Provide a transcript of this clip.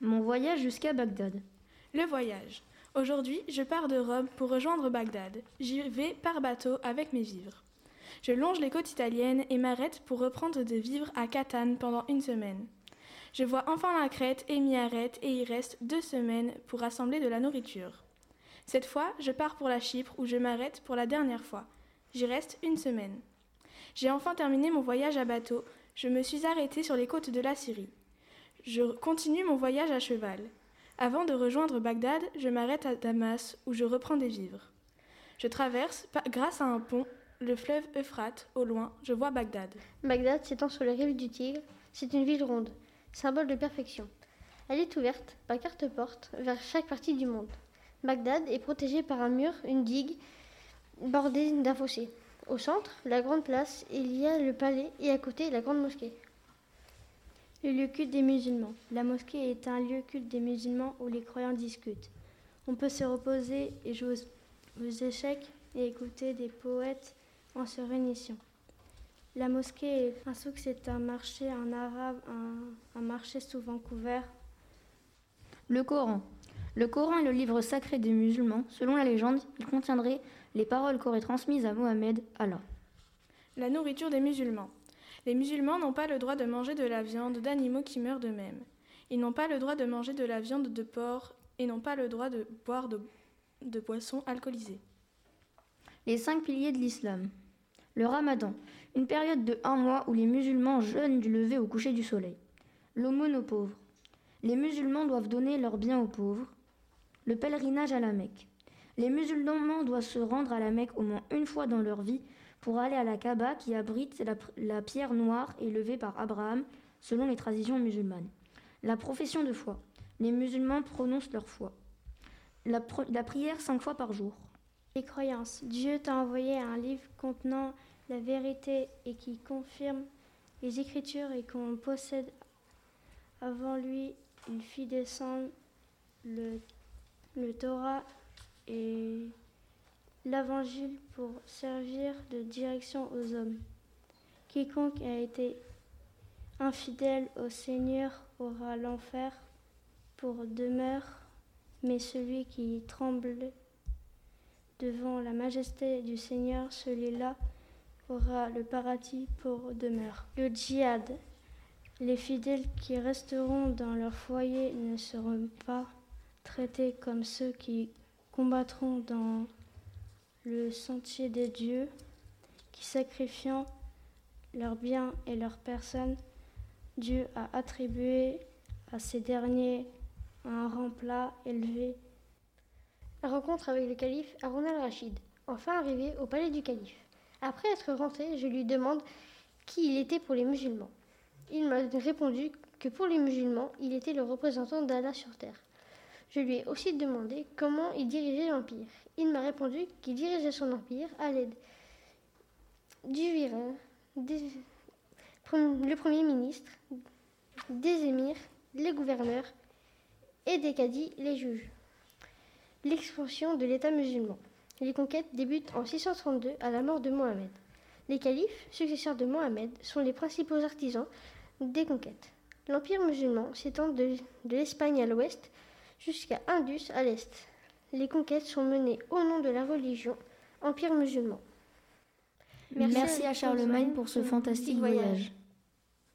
Mon voyage jusqu'à Bagdad. Le voyage. Aujourd'hui, je pars de Rome pour rejoindre Bagdad. J'y vais par bateau avec mes vivres. Je longe les côtes italiennes et m'arrête pour reprendre des vivres à Catane pendant une semaine. Je vois enfin la Crète et m'y arrête et y reste deux semaines pour rassembler de la nourriture. Cette fois, je pars pour la Chypre où je m'arrête pour la dernière fois. J'y reste une semaine. J'ai enfin terminé mon voyage à bateau. Je me suis arrêté sur les côtes de la Syrie. Je continue mon voyage à cheval. Avant de rejoindre Bagdad, je m'arrête à Damas où je reprends des vivres. Je traverse, grâce à un pont, le fleuve Euphrate. Au loin, je vois Bagdad. Bagdad s'étend sur les rives du Tigre. C'est une ville ronde, symbole de perfection. Elle est ouverte par carte porte vers chaque partie du monde. Bagdad est protégée par un mur, une digue, bordée d'un fossé. Au centre, la grande place, il y a le palais et à côté la grande mosquée. Le lieu culte des musulmans. La mosquée est un lieu culte des musulmans où les croyants discutent. On peut se reposer et jouer aux échecs et écouter des poètes en se réunissant. La mosquée est un souk, c'est un marché en arabe, un, un marché souvent couvert. Le Coran. Le Coran est le livre sacré des musulmans. Selon la légende, il contiendrait les paroles qu'aurait transmises à Mohammed Allah. La nourriture des musulmans. Les musulmans n'ont pas le droit de manger de la viande d'animaux qui meurent d'eux-mêmes. Ils n'ont pas le droit de manger de la viande de porc et n'ont pas le droit de boire de, de boissons alcoolisées. Les cinq piliers de l'islam. Le ramadan, une période de un mois où les musulmans jeûnent du lever au coucher du soleil. L'aumône aux pauvres. Les musulmans doivent donner leurs biens aux pauvres. Le pèlerinage à la Mecque. Les musulmans doivent se rendre à la Mecque au moins une fois dans leur vie pour aller à la Kaaba qui abrite la, pierre noire élevée par Abraham selon les traditions musulmanes. La profession de foi. Les musulmans prononcent leur foi. La, prière cinq fois par jour. Les croyances. Dieu t'a envoyé un livre contenant la vérité et qui confirme les écritures et qu'on possède avant lui. Il fit descendre le Torah et l'évangile pour servir de direction aux hommes. Quiconque a été infidèle au Seigneur aura l'enfer pour demeure, mais celui qui tremble devant la majesté du Seigneur, celui-là aura le paradis pour demeure. Le djihad. Les fidèles qui resteront dans leur foyer ne seront pas traités comme ceux qui combattront dans le sentier des dieux, qui sacrifiant leurs biens et leurs personnes, Dieu a attribué à ces derniers un rang plat élevé. La rencontre avec le calife Haroun al-Rachid. Enfin arrivé au palais du calife. Après être rentré, je lui demande qui il était pour les musulmans. Il m'a répondu que pour les musulmans, il était le représentant d'Allah sur terre. Je lui ai aussi demandé comment il dirigeait l'empire. Il m'a répondu qu'il dirigeait son empire à l'aide du virin, le premier ministre, des émirs, les gouverneurs et des cadis, les juges. L'expansion de l'État musulman. Les conquêtes débutent en 632 à la mort de Mohammed. Les califes, successeurs de Mohammed, sont les principaux artisans des conquêtes. L'empire musulman s'étend de l'Espagne à l'ouest jusqu'à Indus à l'est. Les conquêtes sont menées au nom de la religion, empire musulman. Merci, Merci à Charlemagne pour ce fantastique voyage.